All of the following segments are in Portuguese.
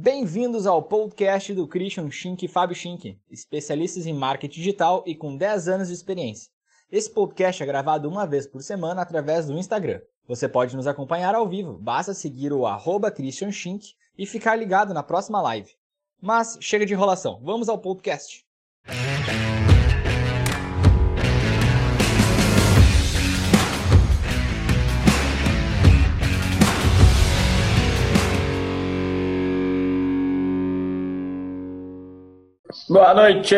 Bem-vindos ao podcast do Christian Schink e Fábio Schink, especialistas em marketing digital e com 10 anos de experiência. Esse podcast é gravado uma vez por semana através do Instagram. Você pode nos acompanhar ao vivo, basta seguir o arroba Christian Schink e ficar ligado na próxima live. Mas chega de enrolação, vamos ao podcast. Boa noite!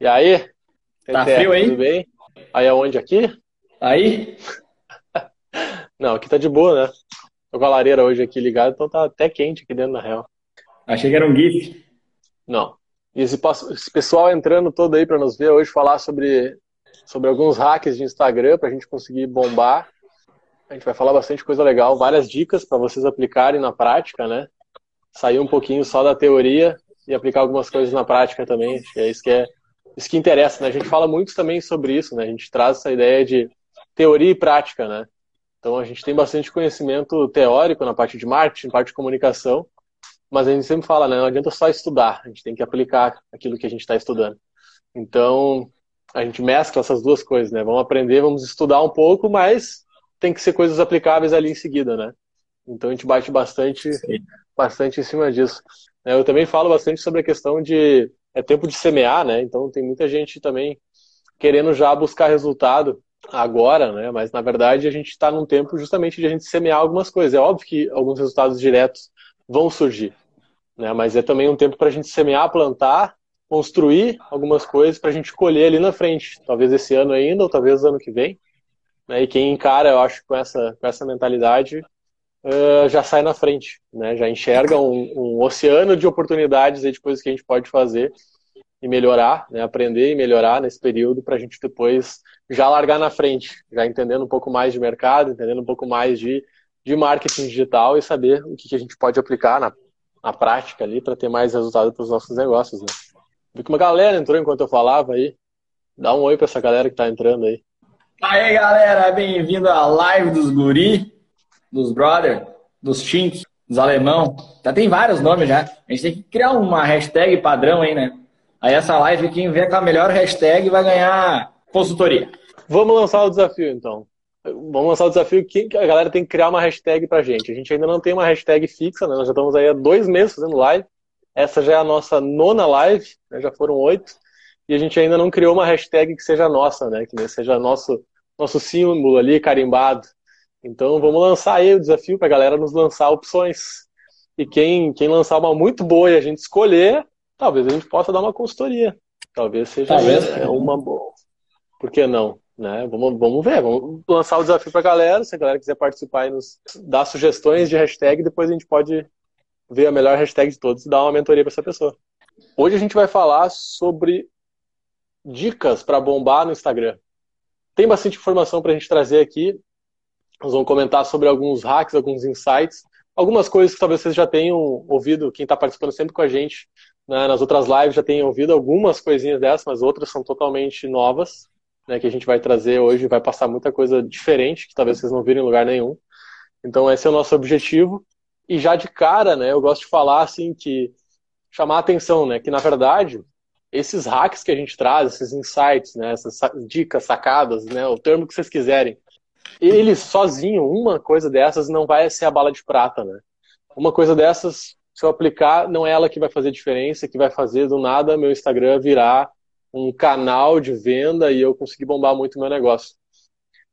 E aí? Tá frio aí? Tudo bem? Aí aonde? Aqui? Aí? Não, aqui tá de boa, né? Tô com a lareira hoje aqui ligada, então tá até quente aqui dentro, na real. Achei que era um GIF. Não. E esse, esse pessoal entrando todo aí pra nos ver hoje falar sobre, sobre alguns hacks de Instagram pra gente conseguir bombar. A gente vai falar bastante coisa legal, várias dicas pra vocês aplicarem na prática, né? Sair um pouquinho só da teoria e aplicar algumas coisas na prática também. Acho que é isso que é isso que interessa, né? A gente fala muito também sobre isso, né? A gente traz essa ideia de teoria e prática, né? Então a gente tem bastante conhecimento teórico na parte de marketing, na parte de comunicação, mas a gente sempre fala, né? Não adianta só estudar, a gente tem que aplicar aquilo que a gente está estudando. Então a gente mescla essas duas coisas, né? Vamos aprender, vamos estudar um pouco, mas tem que ser coisas aplicáveis ali em seguida, né? Então a gente bate bastante, bastante em cima disso. Né? Eu também falo bastante sobre a questão de é tempo de semear, né? Então tem muita gente também querendo já buscar resultado agora, né? Mas na verdade a gente está num tempo justamente de a gente semear algumas coisas. É óbvio que alguns resultados diretos vão surgir, né? Mas é também um tempo para a gente semear, plantar, construir algumas coisas para a gente colher ali na frente. Talvez esse ano ainda, ou talvez ano que vem. Né? E quem encara, eu acho, com essa, com essa mentalidade, eh, já sai na frente, né? Já enxerga um, um oceano de oportunidades aí de coisas que a gente pode fazer e melhorar, né? Aprender e melhorar nesse período para a gente depois já largar na frente, já entendendo um pouco mais de mercado, entendendo um pouco mais de, de marketing digital e saber o que, que a gente pode aplicar na, na prática ali para ter mais resultado para os nossos negócios, né? Vi que uma galera entrou enquanto eu falava aí. Dá um oi para essa galera que está entrando aí. Aí, galera, bem-vindo à live dos guri, dos brother, dos chink, dos alemão. Já tem vários nomes já. A gente tem que criar uma hashtag padrão aí, né? Aí essa live, quem vier com a melhor hashtag vai ganhar consultoria. Vamos lançar o desafio, então. Vamos lançar o desafio que a galera tem que criar uma hashtag pra gente. A gente ainda não tem uma hashtag fixa, né? Nós já estamos aí há dois meses fazendo live. Essa já é a nossa nona live, né? já foram oito. E a gente ainda não criou uma hashtag que seja nossa, né? Que seja nosso, nosso símbolo ali, carimbado. Então vamos lançar aí o desafio pra galera nos lançar opções. E quem, quem lançar uma muito boa e a gente escolher, talvez a gente possa dar uma consultoria. Talvez seja Talvez. é, uma boa. Por que não? Né? Vamos, vamos ver, vamos lançar o desafio pra galera. Se a galera quiser participar e nos dar sugestões de hashtag, depois a gente pode ver a melhor hashtag de todos e dar uma mentoria para essa pessoa. Hoje a gente vai falar sobre dicas para bombar no Instagram. Tem bastante informação para a gente trazer aqui. Nós vamos comentar sobre alguns hacks, alguns insights, algumas coisas que talvez vocês já tenham ouvido, quem está participando sempre com a gente né, nas outras lives já tenha ouvido algumas coisinhas dessas, mas outras são totalmente novas, né, que a gente vai trazer hoje, vai passar muita coisa diferente, que talvez vocês não viram em lugar nenhum. Então esse é o nosso objetivo. E já de cara, né, eu gosto de falar assim que chamar a atenção, né, que na verdade esses hacks que a gente traz, esses insights, né, essas sa- dicas, sacadas, né, o termo que vocês quiserem, ele sozinho, uma coisa dessas não vai ser a bala de prata, né? Uma coisa dessas, se eu aplicar, não é ela que vai fazer diferença, que vai fazer do nada meu Instagram virar um canal de venda e eu conseguir bombar muito meu negócio.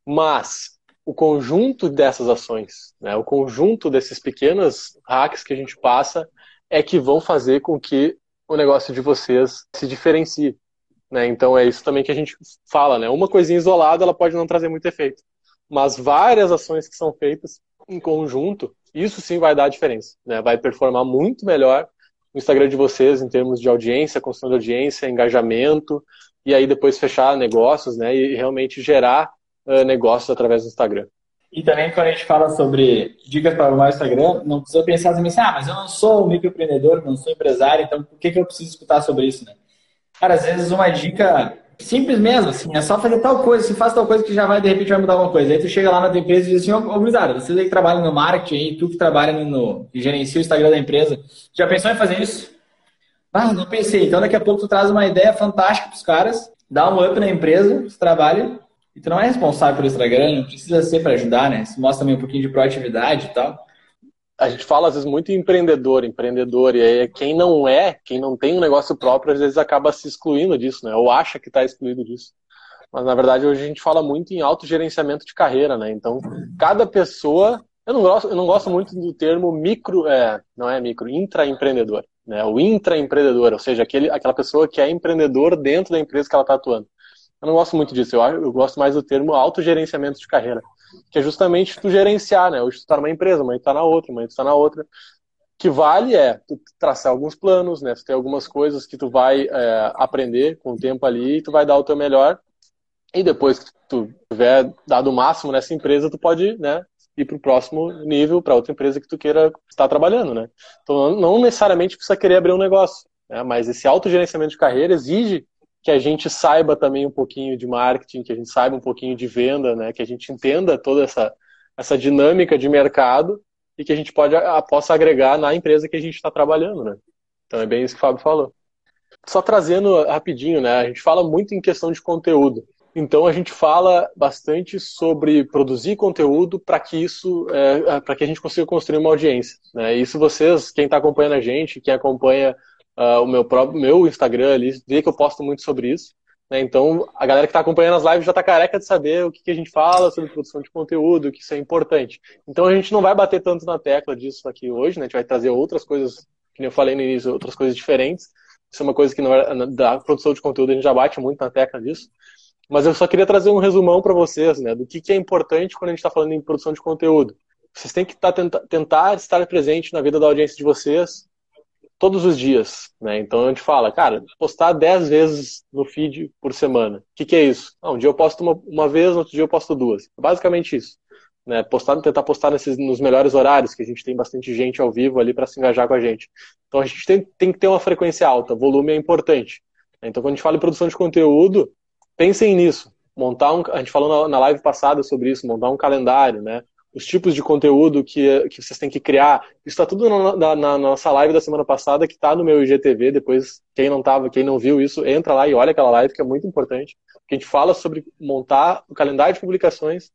Mas o conjunto dessas ações, né, o conjunto desses pequenos hacks que a gente passa é que vão fazer com que o negócio de vocês se diferencie. Né? Então é isso também que a gente fala, né? Uma coisinha isolada ela pode não trazer muito efeito, mas várias ações que são feitas em conjunto, isso sim vai dar diferença, né? Vai performar muito melhor o Instagram de vocês em termos de audiência, construção de audiência, engajamento e aí depois fechar negócios, né? E realmente gerar uh, negócios através do Instagram. E também quando a gente fala sobre dicas para arrumar o Instagram, não precisa pensar assim, ah, mas eu não sou um microempreendedor, não sou empresário, então por que, que eu preciso escutar sobre isso, né? Cara, às vezes uma dica Simples mesmo, assim, é só fazer tal coisa, se faz tal coisa que já vai, de repente, vai mudar alguma coisa. Aí tu chega lá na tua empresa e diz assim, ô, ô vocês aí que trabalham no marketing aí, tu que trabalha no, que gerencia o Instagram da empresa, já pensou em fazer isso? Ah, não pensei. Então daqui a pouco tu traz uma ideia fantástica pros caras, dá um up na empresa, tu trabalha, e tu não é responsável pelo Instagram, não precisa ser para ajudar, né? Isso mostra também um pouquinho de proatividade e tal a gente fala às vezes muito empreendedor, empreendedor, e aí quem não é, quem não tem um negócio próprio, às vezes acaba se excluindo disso, né? Ou acha que está excluído disso. Mas na verdade hoje a gente fala muito em autogerenciamento de carreira, né? Então, cada pessoa. Eu não gosto, eu não gosto muito do termo micro, é, não é micro, intraempreendedor. Né? O intraempreendedor, ou seja, aquele, aquela pessoa que é empreendedor dentro da empresa que ela está atuando. Eu não gosto muito disso, eu, eu gosto mais do termo autogerenciamento de carreira que é justamente tu gerenciar, né? Hoje tu tá numa empresa, amanhã tu tá na outra, amanhã tu tá na outra. O que vale é tu traçar alguns planos, né? Tu tem algumas coisas que tu vai é, aprender com o tempo ali e tu vai dar o teu melhor. E depois que tu tiver dado o máximo nessa empresa, tu pode, né? Ir para o próximo nível, para outra empresa que tu queira estar trabalhando, né? Então, não necessariamente precisa querer abrir um negócio, né? Mas esse autogerenciamento de carreira exige que a gente saiba também um pouquinho de marketing, que a gente saiba um pouquinho de venda, né? Que a gente entenda toda essa, essa dinâmica de mercado e que a gente pode, a, possa agregar na empresa que a gente está trabalhando, né? Então é bem isso que o Fábio falou. Só trazendo rapidinho, né? A gente fala muito em questão de conteúdo. Então a gente fala bastante sobre produzir conteúdo para que isso, é, para que a gente consiga construir uma audiência. Né? Isso vocês, quem está acompanhando a gente, quem acompanha uh, o meu próprio meu Instagram ali, vê que eu posto muito sobre isso. Né? Então, a galera que está acompanhando as lives já está careca de saber o que, que, a gente fala sobre produção de conteúdo, que isso é importante. Então, a gente não vai bater tanto na tecla disso aqui hoje, né? a gente vai trazer outras coisas, que eu falei no início, outras coisas diferentes. Isso é uma coisa que não da produção de conteúdo a gente já bate muito na tecla disso. Mas eu só queria trazer um resumão para vocês, né, do que, que é importante quando a gente está falando em produção de conteúdo. Vocês têm que tá, tentar estar presente na vida da audiência de vocês, todos os dias, né? Então a gente fala, cara, postar 10 vezes no feed por semana. O que, que é isso? Ah, um dia eu posto uma, uma vez, outro dia eu posto duas. Basicamente isso. Né? Postar, tentar postar nesses, nos melhores horários, que a gente tem bastante gente ao vivo ali para se engajar com a gente. Então a gente tem, tem que ter uma frequência alta, volume é importante. Então quando a gente fala em produção de conteúdo, pensem nisso. Montar um, a gente falou na, na live passada sobre isso, montar um calendário, né? Os tipos de conteúdo que, que vocês têm que criar. Isso está tudo na, na, na, nossa live da semana passada, que está no meu IGTV. Depois, quem não tava, quem não viu isso, entra lá e olha aquela live, que é muito importante. Que a gente fala sobre montar o calendário de publicações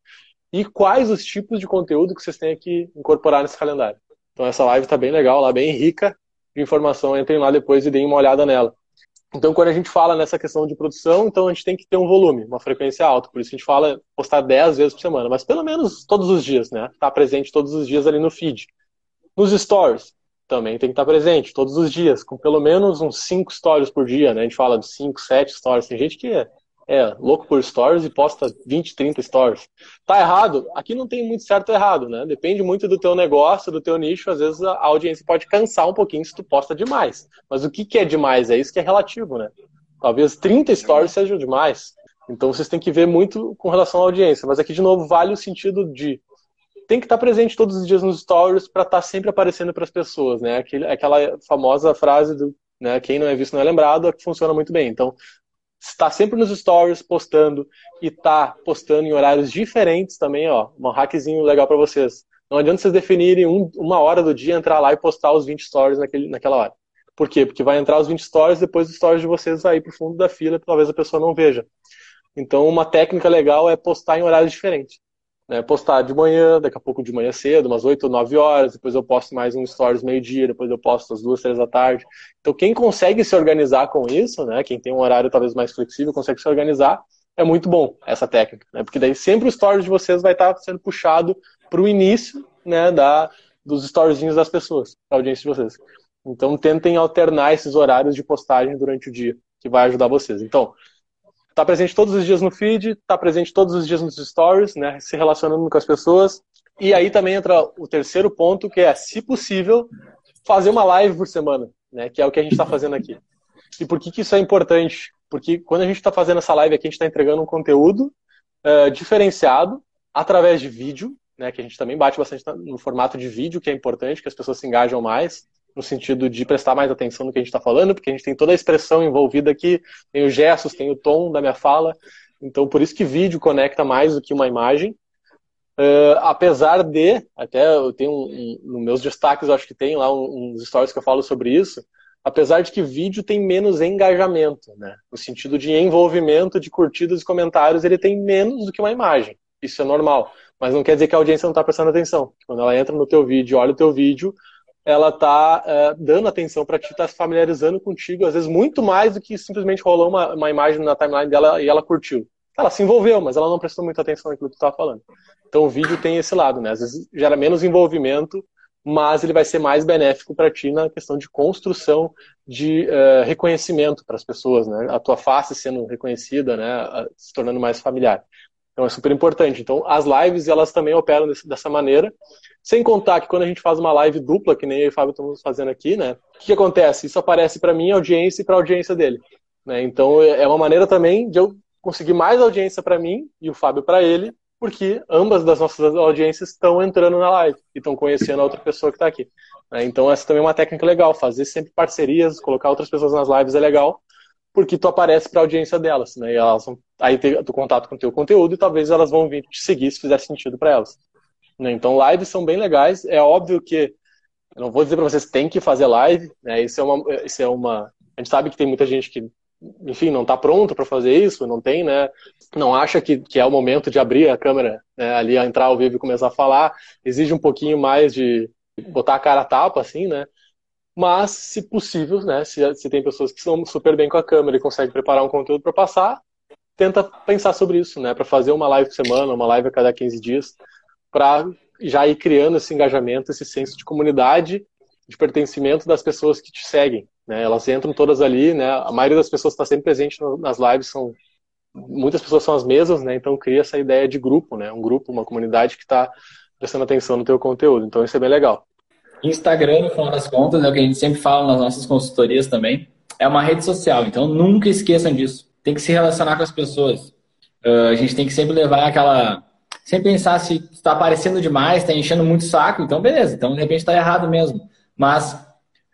e quais os tipos de conteúdo que vocês têm que incorporar nesse calendário. Então, essa live está bem legal, lá bem rica de informação. Entrem lá depois e deem uma olhada nela. Então, quando a gente fala nessa questão de produção, então a gente tem que ter um volume, uma frequência alta. Por isso a gente fala postar 10 vezes por semana, mas pelo menos todos os dias, né? Estar tá presente todos os dias ali no feed. Nos stories, também tem que estar tá presente todos os dias, com pelo menos uns 5 stories por dia, né? A gente fala de 5, 7 stories. Tem gente que é louco por stories e posta 20, 30 stories. Tá errado? Aqui não tem muito certo ou errado, né? Depende muito do teu negócio, do teu nicho. Às vezes a audiência pode cansar um pouquinho se tu posta demais. Mas o que, que é demais? É isso que é relativo, né? Talvez 30 stories sejam demais. Então vocês têm que ver muito com relação à audiência. Mas aqui, de novo, vale o sentido de tem que estar presente todos os dias nos stories para estar sempre aparecendo para as pessoas, né? Aquela famosa frase do né, quem não é visto não é lembrado, é que funciona muito bem. Então, está sempre nos stories postando e tá postando em horários diferentes também, ó, um hackzinho legal para vocês. Não adianta vocês definirem um, uma hora do dia, entrar lá e postar os 20 stories naquele, naquela hora. Por quê? Porque vai entrar os 20 stories, depois os stories de vocês vai pro fundo da fila, talvez a pessoa não veja. Então, uma técnica legal é postar em horários diferentes né, postar de manhã, daqui a pouco de manhã cedo, umas 8 ou 9 horas, depois eu posto mais um stories meio-dia, depois eu posto às duas, três da tarde. Então, quem consegue se organizar com isso, né, quem tem um horário talvez mais flexível, consegue se organizar, é muito bom essa técnica, né, porque daí sempre o stories de vocês vai estar sendo puxado para o início né, da, dos storyzinhos das pessoas, da audiência de vocês. Então, tentem alternar esses horários de postagem durante o dia, que vai ajudar vocês. Então, Está presente todos os dias no feed, está presente todos os dias nos stories, né, se relacionando com as pessoas. E aí também entra o terceiro ponto, que é, se possível, fazer uma live por semana, né, que é o que a gente está fazendo aqui. E por que, que isso é importante? Porque quando a gente está fazendo essa live aqui, a gente está entregando um conteúdo uh, diferenciado através de vídeo, né, que a gente também bate bastante no formato de vídeo, que é importante, que as pessoas se engajam mais. No sentido de prestar mais atenção no que a gente está falando, porque a gente tem toda a expressão envolvida aqui, tem os gestos, tem o tom da minha fala, então por isso que vídeo conecta mais do que uma imagem. Uh, apesar de, até eu tenho um, um, nos meus destaques, acho que tem lá uns stories que eu falo sobre isso, apesar de que vídeo tem menos engajamento, né? No sentido de envolvimento, de curtidas e comentários, ele tem menos do que uma imagem. Isso é normal. Mas não quer dizer que a audiência não está prestando atenção. Quando ela entra no teu vídeo, olha o teu vídeo, ela está uh, dando atenção para ti, está se familiarizando contigo, às vezes muito mais do que simplesmente rolou uma, uma imagem na timeline dela e ela curtiu. Ela se envolveu, mas ela não prestou muita atenção naquilo que tu estava falando. Então o vídeo tem esse lado, né? Às vezes gera menos envolvimento, mas ele vai ser mais benéfico para ti na questão de construção de uh, reconhecimento para as pessoas, né? A tua face sendo reconhecida, né? Se tornando mais familiar. Então é super importante. Então as lives elas também operam desse, dessa maneira. Sem contar que quando a gente faz uma live dupla, que nem eu e o Fábio estamos fazendo aqui, né? O que, que acontece? Isso aparece para minha audiência e para a audiência dele. Né? Então é uma maneira também de eu conseguir mais audiência para mim e o Fábio para ele, porque ambas das nossas audiências estão entrando na live e estão conhecendo a outra pessoa que está aqui. Né? Então essa também é uma técnica legal, fazer sempre parcerias, colocar outras pessoas nas lives é legal, porque tu aparece para a audiência delas, né? E elas vão aí ter tu contato com o teu conteúdo e talvez elas vão vir te seguir se fizer sentido para elas. Né? Então lives são bem legais. É óbvio que eu não vou dizer para vocês tem que fazer live, né? Isso é uma, isso é uma. A gente sabe que tem muita gente que enfim, não está pronto para fazer isso, não tem, né? Não acha que, que é o momento de abrir a câmera né, ali, entrar ao vivo e começar a falar. Exige um pouquinho mais de botar a cara a tapa, assim, né? Mas, se possível, né? Se, se tem pessoas que estão super bem com a câmera e conseguem preparar um conteúdo para passar, tenta pensar sobre isso, né? Para fazer uma live por semana, uma live a cada 15 dias, para já ir criando esse engajamento, esse senso de comunidade, de pertencimento das pessoas que te seguem, né? Elas entram todas ali, né? A maioria das pessoas está sempre presente nas lives, são muitas pessoas são as mesmas, né? Então cria essa ideia de grupo, né? Um grupo, uma comunidade que está prestando atenção no teu conteúdo. Então isso é bem legal. Instagram, no final das contas, é o que a gente sempre fala nas nossas consultorias também, é uma rede social. Então nunca esqueçam disso. Tem que se relacionar com as pessoas. Uh, a gente tem que sempre levar aquela sempre pensar se está aparecendo demais, está enchendo muito saco, então beleza, então de repente está errado mesmo. Mas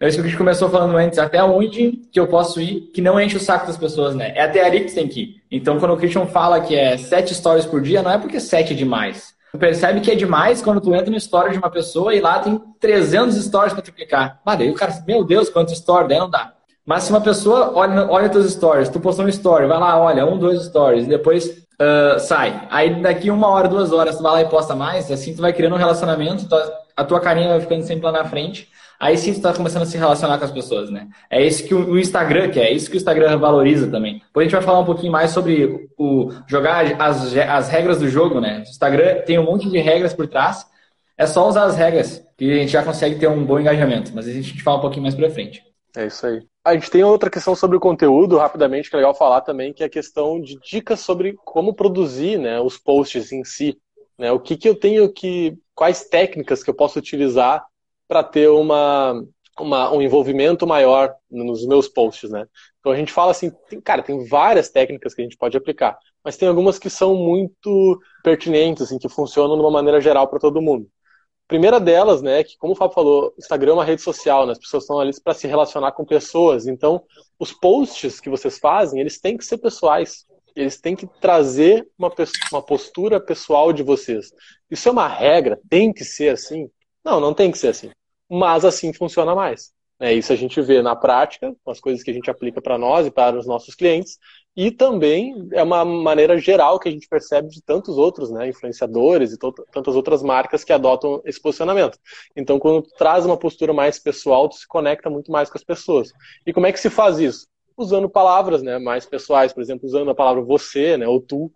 é isso que a gente começou falando antes. Até onde que eu posso ir que não enche o saco das pessoas, né? É até ali que você tem que ir. Então, quando o Christian fala que é sete stories por dia, não é porque sete é demais. Tu percebe que é demais quando tu entra no story de uma pessoa e lá tem 300 stories para triplicar. Ah, daí o cara, meu Deus, quantos stories, daí não dá. Mas se uma pessoa olha, olha teus stories, tu postou um story, vai lá, olha, um, dois stories, e depois uh, sai. Aí daqui uma hora, duas horas, tu vai lá e posta mais, assim tu vai criando um relacionamento, a tua carinha vai ficando sempre lá na frente aí sim você está começando a se relacionar com as pessoas, né? É isso que o Instagram quer, é isso que o Instagram valoriza também. Depois a gente vai falar um pouquinho mais sobre o jogar as, as regras do jogo, né? O Instagram tem um monte de regras por trás, é só usar as regras que a gente já consegue ter um bom engajamento, mas a gente fala um pouquinho mais pra frente. É isso aí. A gente tem outra questão sobre o conteúdo, rapidamente, que é legal falar também, que é a questão de dicas sobre como produzir né, os posts em si. Né? O que, que eu tenho que. Quais técnicas que eu posso utilizar para ter uma, uma, um envolvimento maior nos meus posts, né? Então a gente fala assim, tem, cara, tem várias técnicas que a gente pode aplicar, mas tem algumas que são muito pertinentes, assim, que funcionam de uma maneira geral para todo mundo. primeira delas, né, que como o Fábio falou, Instagram é uma rede social, né? As pessoas estão ali para se relacionar com pessoas, então os posts que vocês fazem, eles têm que ser pessoais. Eles têm que trazer uma, uma postura pessoal de vocês. Isso é uma regra, tem que ser assim? Não, não tem que ser assim mas assim funciona mais. É, isso a gente vê na prática, as coisas que a gente aplica para nós e para os nossos clientes, e também é uma maneira geral que a gente percebe de tantos outros né, influenciadores e tantas outras marcas que adotam esse posicionamento. Então, quando traz uma postura mais pessoal, tu se conecta muito mais com as pessoas. E como é que se faz isso? Usando palavras né, mais pessoais, por exemplo, usando a palavra você, né, ou tu,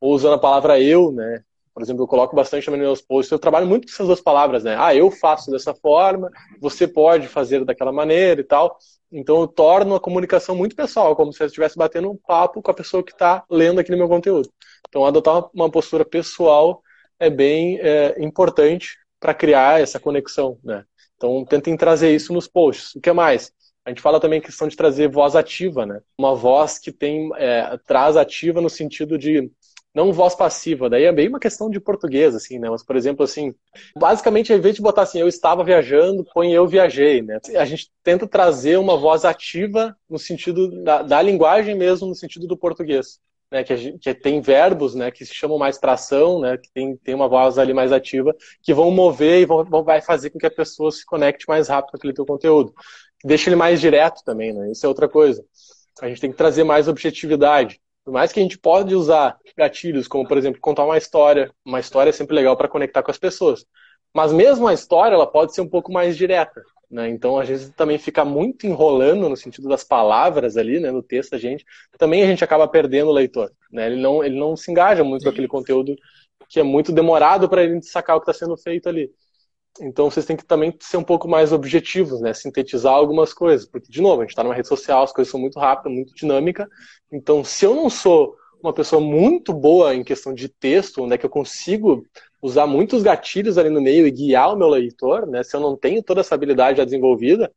ou usando a palavra eu, né, por exemplo, eu coloco bastante também nos meus posts, eu trabalho muito com essas duas palavras, né? Ah, eu faço dessa forma, você pode fazer daquela maneira e tal. Então eu torno a comunicação muito pessoal, como se eu estivesse batendo um papo com a pessoa que está lendo aqui no meu conteúdo. Então adotar uma postura pessoal é bem é, importante para criar essa conexão, né? Então tentem trazer isso nos posts. O que mais? A gente fala também questão de trazer voz ativa, né? Uma voz que tem é, traz ativa no sentido de não voz passiva, daí é bem uma questão de português, assim, né? Mas, por exemplo, assim, basicamente, ao invés de botar assim, eu estava viajando, põe eu viajei, né? A gente tenta trazer uma voz ativa no sentido da, da linguagem mesmo, no sentido do português. Né, que, gente, que, tem verbos né, que se chamam mais para ação, né, que tem, tem uma voz ali mais ativa, que vão mover e vão, vão, vai fazer com que a pessoa se conecte mais rápido com aquele teu conteúdo. Deixa ele mais direto também, né? Isso é outra coisa. A gente tem que trazer mais objetividade. Por mais que a gente pode usar gatilhos, como por exemplo, contar uma história. Uma história é sempre legal para conectar com as pessoas. Mas mesmo a história, ela pode ser um pouco mais direta. Né? Então, às vezes, também fica muito enrolando no sentido das palavras ali, né, no texto, a gente, também a gente acaba perdendo o leitor. Né? Ele, não, ele não se engaja muito com aquele conteúdo que é muito demorado para ele sacar o que está sendo feito ali. Então vocês têm que também ser um pouco mais objetivos, né? Sintetizar algumas coisas. Porque, de novo, a gente está numa rede social, as coisas são muito rápidas, muito dinâmicas. Então, se eu não sou uma pessoa muito boa em questão de texto, onde é que eu consigo usar muitos gatilhos ali no meio e guiar o meu leitor, né? Se eu não tenho toda essa habilidade já desenvolvida,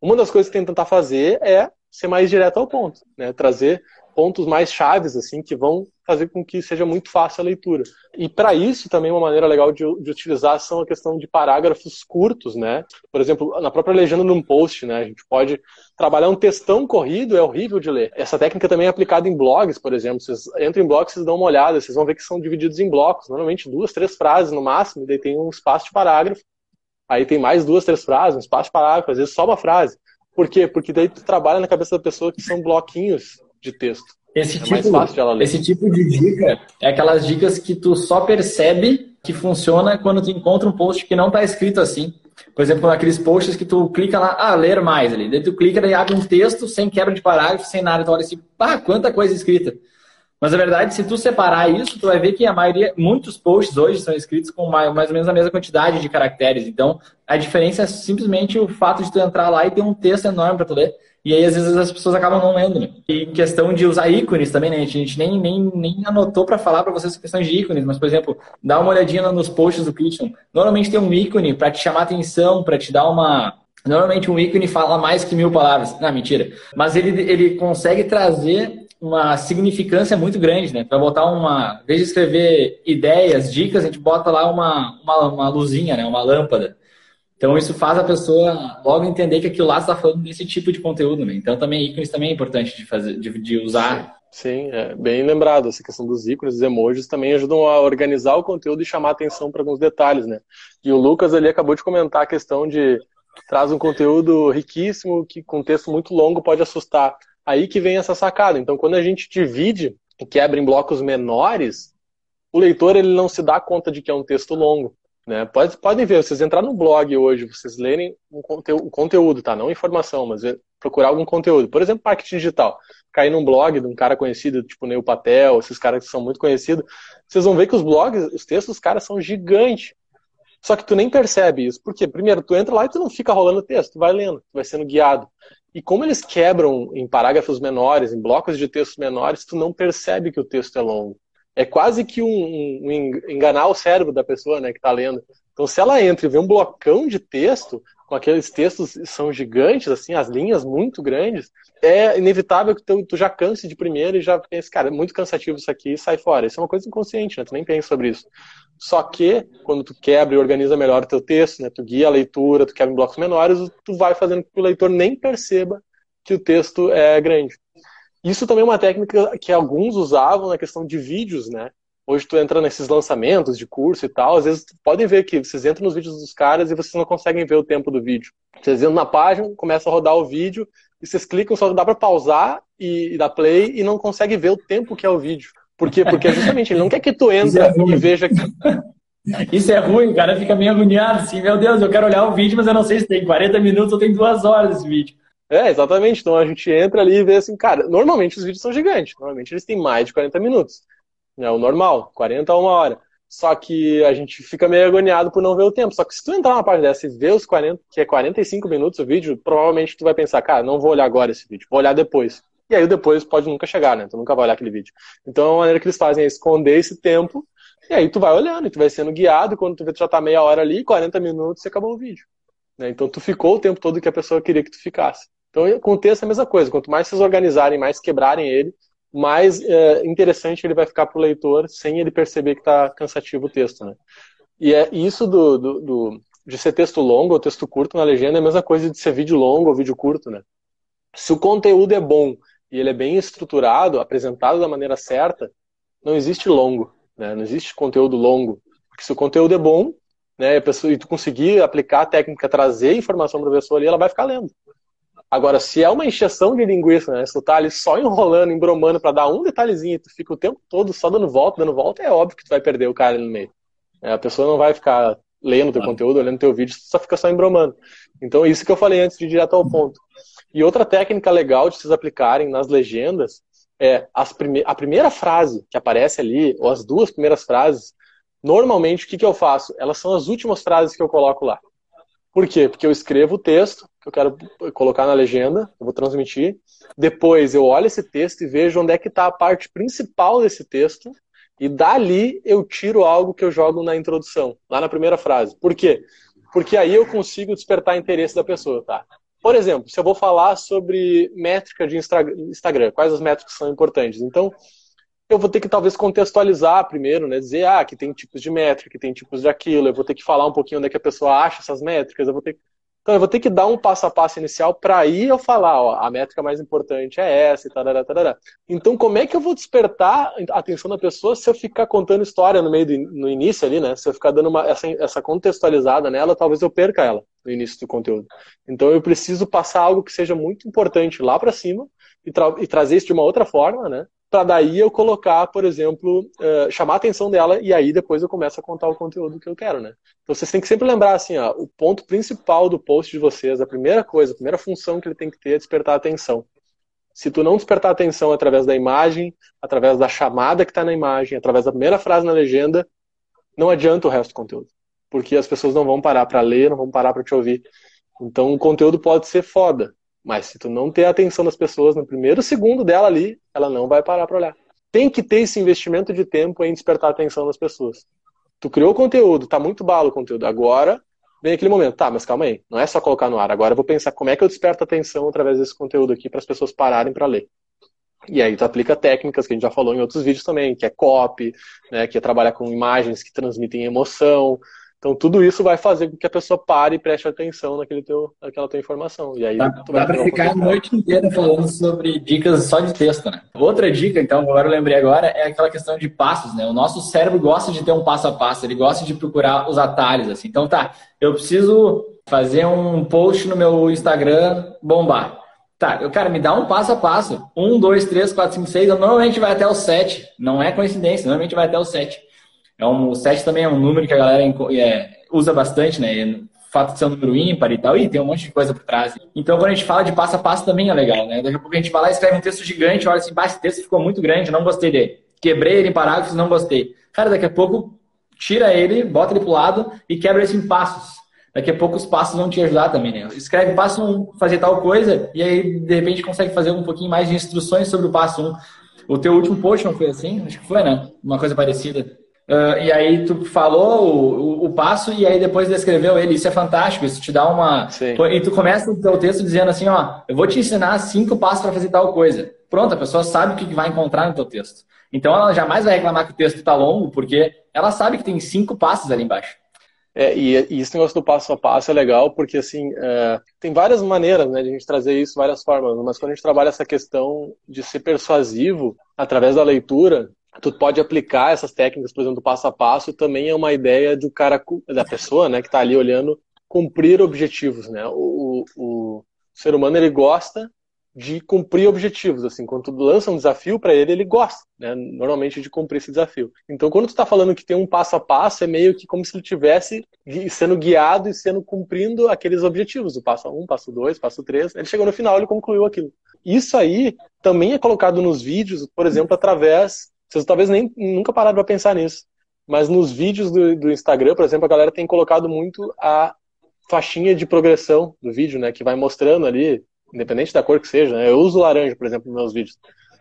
uma das coisas que tenho que tentar fazer é ser mais direto ao ponto, né? Trazer pontos mais chaves, assim, que vão fazer com que seja muito fácil a leitura. E para isso, também, uma maneira legal de, de, utilizar são a questão de parágrafos curtos, né? Por exemplo, na própria legenda de um post, né? A gente pode trabalhar um textão corrido, é horrível de ler. Essa técnica também é aplicada em blogs, por exemplo. Vocês entram em blogs, vocês dão uma olhada, vocês vão ver que são divididos em blocos, normalmente duas, três frases no máximo, e daí tem um espaço de parágrafo. Aí tem mais duas, três frases, um espaço de parágrafo, às vezes só uma frase. Por quê? Porque daí tu trabalha na cabeça da pessoa que são bloquinhos de texto. Esse, é tipo, esse tipo de dica é aquelas dicas que tu só percebe que funciona quando tu encontra um post que não está escrito assim. Por exemplo, naqueles posts que tu clica lá, ah, ler mais ali. Daí tu clica, e abre um texto sem quebra de parágrafo, sem nada. Tu olha assim, pá, quanta coisa escrita. Mas na verdade, se tu separar isso, tu vai ver que a maioria, muitos posts hoje são escritos com mais, mais ou menos a mesma quantidade de caracteres. Então, a diferença é simplesmente o fato de tu entrar lá e ter um texto enorme para tu ler. E aí, às vezes, as pessoas acabam não lendo, né? E questão de usar ícones também, né? A gente nem, nem, nem anotou para falar para vocês questão de ícones, mas, por exemplo, dá uma olhadinha nos posts do Christian. Normalmente tem um ícone para te chamar atenção, para te dar uma. Normalmente um ícone fala mais que mil palavras. Não, mentira. Mas ele, ele consegue trazer uma significância muito grande, né? Para botar uma. Em vez de escrever ideias, dicas, a gente bota lá uma, uma, uma luzinha, né? Uma lâmpada. Então isso faz a pessoa logo entender que aquilo lá está falando desse tipo de conteúdo, né? Então também ícones também é importante de fazer, de, de usar. Sim, é bem lembrado. Essa questão dos ícones, dos emojis também ajudam a organizar o conteúdo e chamar atenção para alguns detalhes, né? E o Lucas ali acabou de comentar a questão de traz um conteúdo riquíssimo que com texto muito longo pode assustar. Aí que vem essa sacada. Então quando a gente divide e quebra em blocos menores, o leitor ele não se dá conta de que é um texto longo. Né? Pode, podem ver, vocês entrar no blog hoje, vocês lerem um conteúdo, um conteúdo, tá? Não informação, mas procurar algum conteúdo. Por exemplo, marketing digital. Cair num blog de um cara conhecido, tipo Neil Patel, esses caras que são muito conhecidos, vocês vão ver que os blogs, os textos dos caras são gigantes. Só que tu nem percebe isso. Por quê? Primeiro, tu entra lá e tu não fica rolando texto, tu vai lendo, tu vai sendo guiado. E como eles quebram em parágrafos menores, em blocos de textos menores, tu não percebe que o texto é longo é quase que um, um, enganar o cérebro da pessoa né, que está lendo. Então, se ela entra e vê um blocão de texto, com aqueles textos são gigantes, assim, as linhas muito grandes, é inevitável que tu, tu já canse de primeiro e já pense, cara, é muito cansativo isso aqui sai fora. Isso é uma coisa inconsciente, né? Tu nem pensa sobre isso. Só que, quando tu quebra e organiza melhor o teu texto, né? Tu guia a leitura, tu quebra em blocos menores, tu vai fazendo com que o leitor nem perceba que o texto é grande. Isso também é uma técnica que alguns usavam na questão de vídeos, né? Hoje tu entra nesses lançamentos de curso e tal, às vezes podem ver que vocês entram nos vídeos dos caras e vocês não conseguem ver o tempo do vídeo. Vocês entram na página, começa a rodar o vídeo e vocês clicam, só dá para pausar e, e dar play e não consegue ver o tempo que é o vídeo. Por quê? Porque justamente ele não quer que tu entre é e veja que... Isso é ruim, o cara fica meio agoniado assim, meu Deus, eu quero olhar o vídeo, mas eu não sei se tem 40 minutos ou tem duas horas esse vídeo. É, exatamente. Então a gente entra ali e vê assim, cara, normalmente os vídeos são gigantes. Normalmente eles têm mais de 40 minutos. É o normal, 40 a uma hora. Só que a gente fica meio agoniado por não ver o tempo. Só que se tu entrar numa parte dessa e ver os 40, que é 45 minutos o vídeo, provavelmente tu vai pensar, cara, não vou olhar agora esse vídeo, vou olhar depois. E aí depois pode nunca chegar, né? Tu nunca vai olhar aquele vídeo. Então a maneira que eles fazem é esconder esse tempo, e aí tu vai olhando, e tu vai sendo guiado, quando tu vê tu já tá meia hora ali, 40 minutos, e acabou o vídeo. Né? Então tu ficou o tempo todo que a pessoa queria que tu ficasse. Então, com o texto é a mesma coisa. Quanto mais vocês organizarem, mais quebrarem ele, mais é, interessante ele vai ficar para o leitor sem ele perceber que está cansativo o texto, né? E é isso do, do, do, de ser texto longo ou texto curto na legenda é a mesma coisa de ser vídeo longo ou vídeo curto, né? Se o conteúdo é bom e ele é bem estruturado, apresentado da maneira certa, não existe longo, né? Não existe conteúdo longo. Porque se o conteúdo é bom, né, e tu conseguir aplicar a técnica, trazer informação para a pessoa ali, ela vai ficar lendo. Agora, se é uma encheção de linguiça, né? Se tu tá ali só enrolando, embromando para dar um detalhezinho, tu fica o tempo todo só dando volta, dando volta, é óbvio que tu vai perder o cara ali no meio. É, a pessoa não vai ficar lendo teu conteúdo, olhando teu vídeo, tu só fica só embromando. Então, isso que eu falei antes de ir direto ao ponto. E outra técnica legal de vocês aplicarem nas legendas é prime a primeira frase que aparece ali, ou as duas primeiras frases, normalmente o que, que eu faço? Elas são as últimas frases que eu coloco lá. Por quê? Porque eu escrevo o texto que eu quero colocar na legenda, eu vou transmitir. Depois eu olho esse texto e vejo onde é que está a parte principal desse texto. E dali eu tiro algo que eu jogo na introdução, lá na primeira frase. Por quê? Porque aí eu consigo despertar interesse da pessoa, tá? Por exemplo, se eu vou falar sobre métrica de Instagram, quais as métricas são importantes? Então, eu vou ter que talvez contextualizar primeiro, né? Dizer, ah, que tem tipos de métrica, que tem tipos de aquilo, eu vou ter que falar um pouquinho onde é que a pessoa acha essas métricas, eu vou ter Então, eu vou ter que dar um passo a passo inicial para aí eu falar, ó, a métrica mais importante é essa e tarará, tarará. Então, como é que eu vou despertar a atenção da pessoa se eu ficar contando história no meio do, no início ali, né? Se eu ficar dando uma, essa, essa contextualizada nela, talvez eu perca ela no início do conteúdo. Então, eu preciso passar algo que seja muito importante lá para cima e, tra e trazer isso de uma outra forma, né? Para daí eu colocar, por exemplo, uh, chamar a atenção dela e aí depois eu começo a contar o conteúdo que eu quero, né? Então vocês têm que sempre lembrar assim, ó, o ponto principal do post de vocês, a primeira coisa, a primeira função que ele tem que ter é despertar atenção. Se tu não despertar atenção através da imagem, através da chamada que está na imagem, através da primeira frase na legenda, não adianta o resto do conteúdo, porque as pessoas não vão parar para ler, não vão parar para te ouvir. Então o conteúdo pode ser foda, mas se tu não ter a atenção das pessoas no primeiro segundo dela ali, ela não vai parar para olhar. Tem que ter esse investimento de tempo em despertar a atenção das pessoas. Tu criou o conteúdo, tá muito balo o conteúdo. Agora vem aquele momento, tá, mas calma aí, não é só colocar no ar. Agora eu vou pensar como é que eu desperto a atenção através desse conteúdo aqui para as pessoas pararem para ler. E aí tu aplica técnicas que a gente já falou em outros vídeos também, que é copy, né, que é trabalhar com imagens que transmitem emoção, então tudo isso vai fazer com que a pessoa pare e preste atenção naquele teu, naquela tua informação. E aí dá, dá para ficar a noite inteira falando sobre dicas só de texto, né? Outra dica, então, agora eu lembrei agora, é aquela questão de passos, né? O nosso cérebro gosta de ter um passo a passo, ele gosta de procurar os atalhos, assim. Então tá, eu preciso fazer um post no meu Instagram bombar. Tá, eu, cara, me dá um passo a passo. Um, dois, três, quatro, cinco, seis. Normalmente vai até o sete. Não é coincidência, normalmente vai até o sete. É um, o 7 também é um número que a galera é, usa bastante, né? O fato de ser um número ímpar e tal, e tem um monte de coisa por trás. Então, quando a gente fala de passo a passo, também é legal, né? Daqui a pouco a gente vai lá e escreve um texto gigante, olha assim, esse texto ficou muito grande, não gostei dele. Quebrei ele em parágrafos, não gostei. Cara, daqui a pouco, tira ele, bota ele pro lado e quebra isso em passos. Daqui a pouco os passos vão te ajudar também, né? Escreve passo 1, um, fazer tal coisa, e aí, de repente, consegue fazer um pouquinho mais de instruções sobre o passo 1. Um. O teu último post não foi assim? Acho que foi, né? Uma coisa parecida. Uh, e aí tu falou o, o, passo e aí depois descreveu ele. Isso é fantástico, isso te dá uma. Sim. E tu começa o teu texto dizendo assim, ó, eu vou te ensinar cinco passos para fazer tal coisa. Pronto, a pessoa sabe o que vai encontrar no teu texto. Então ela jamais vai reclamar que o texto está longo, porque ela sabe que tem cinco passos ali embaixo. É, e, e esse negócio do passo a passo é legal, porque assim, é, tem várias maneiras né, de a gente trazer isso, várias formas, mas quando a gente trabalha essa questão de ser persuasivo através da leitura, tu pode aplicar essas técnicas, por exemplo, do passo a passo, também é uma ideia do cara, da pessoa, né, que está ali olhando, cumprir objetivos, né? O, o, o, ser humano ele gosta de cumprir objetivos, assim, quando tu lança um desafio para ele, ele gosta, né, normalmente de cumprir esse desafio. Então, quando tu está falando que tem um passo a passo, é meio que como se ele tivesse sendo guiado e sendo cumprindo aqueles objetivos, o passo um, passo dois, passo três. Ele chegou no final, ele concluiu aquilo. Isso aí também é colocado nos vídeos, por exemplo, através vocês talvez nem nunca pararam para pensar nisso. Mas nos vídeos do, do, Instagram, por exemplo, a galera tem colocado muito a faixinha de progressão do vídeo, né? Que vai mostrando ali, independente da cor que seja. Né? Eu uso laranja, por exemplo, nos meus vídeos.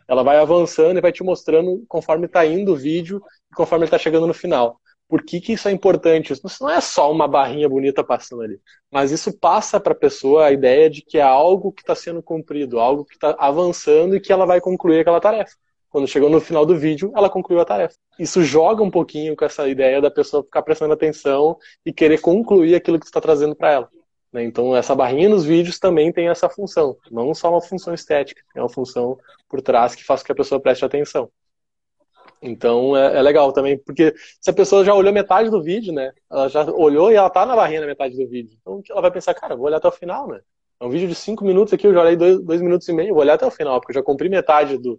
Ela vai avançando e vai te mostrando conforme está indo o vídeo e conforme ele está chegando no final. Por que, que isso é importante? Isso não é só uma barrinha bonita passando ali, mas isso passa para a pessoa a ideia de que é algo que está sendo cumprido, algo que está avançando e que ela vai concluir aquela tarefa. Quando chegou no final do vídeo, ela concluiu a tarefa. Isso joga um pouquinho com essa ideia da pessoa ficar prestando atenção e querer concluir aquilo que está trazendo para ela. Né? Então, essa barrinha nos vídeos também tem essa função. Não só uma função estética, é uma função por trás que faz com que a pessoa preste atenção. Então é, é, legal também, porque se a pessoa já olhou metade do vídeo, né? Ela já olhou e ela tá na barrinha na metade do vídeo. Então ela vai pensar, cara, vou olhar até o final, né? É um vídeo de cinco minutos aqui, eu já olhei dois, dois minutos e meio, vou olhar até o final, porque eu já cumpri metade do,